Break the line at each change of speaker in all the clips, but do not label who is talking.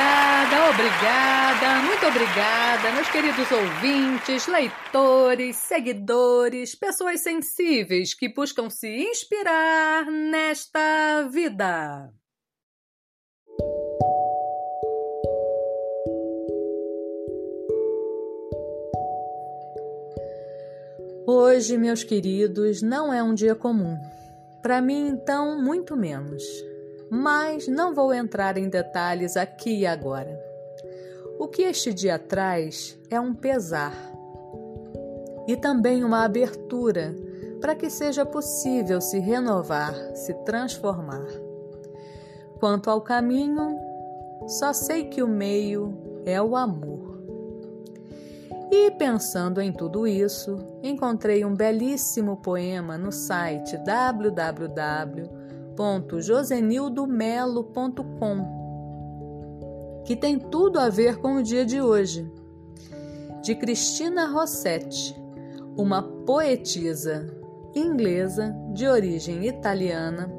Obrigada, obrigada, muito obrigada, meus queridos ouvintes, leitores, seguidores, pessoas sensíveis que buscam se inspirar nesta vida. Hoje, meus queridos, não é um dia comum. Para mim, então, muito menos mas não vou entrar em detalhes aqui e agora. O que este dia traz é um pesar e também uma abertura para que seja possível se renovar, se transformar. Quanto ao caminho, só sei que o meio é o amor. E pensando em tudo isso, encontrei um belíssimo poema no site www www.josenildomelo.com, que tem tudo a ver com o dia de hoje, de Cristina Rossetti, uma poetisa inglesa de origem italiana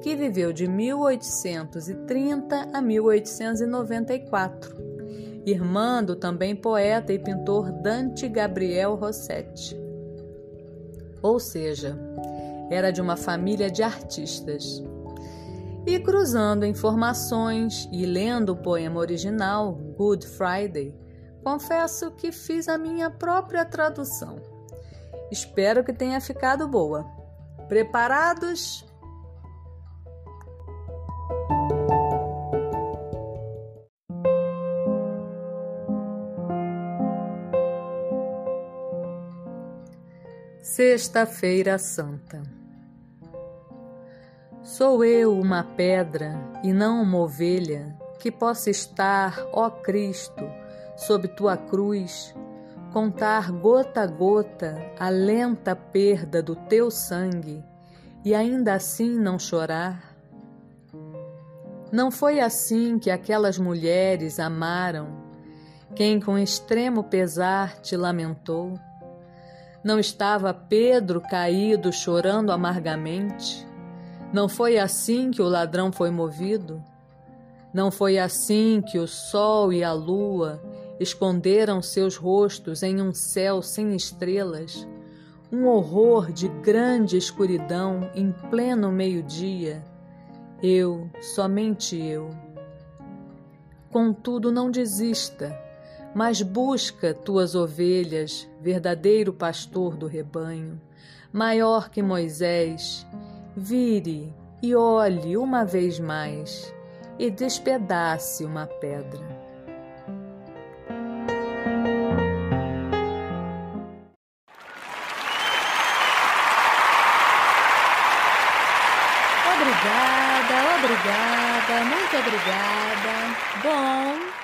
que viveu de 1830 a 1894, irmã do também poeta e pintor Dante Gabriel Rossetti. Ou seja, era de uma família de artistas. E cruzando informações e lendo o poema original, Good Friday, confesso que fiz a minha própria tradução. Espero que tenha ficado boa. Preparados? Sexta-feira Santa. Sou eu uma pedra e não uma ovelha que possa estar, ó Cristo, sob tua cruz, contar gota a gota a lenta perda do teu sangue e ainda assim não chorar? Não foi assim que aquelas mulheres amaram, quem com extremo pesar te lamentou? Não estava Pedro caído chorando amargamente? Não foi assim que o ladrão foi movido? Não foi assim que o sol e a lua esconderam seus rostos em um céu sem estrelas? Um horror de grande escuridão em pleno meio-dia. Eu, somente eu. Contudo, não desista mas busca tuas ovelhas, verdadeiro pastor do rebanho, maior que Moisés, vire e olhe uma vez mais e despedace uma pedra. Obrigada, obrigada, muito obrigada. Bom,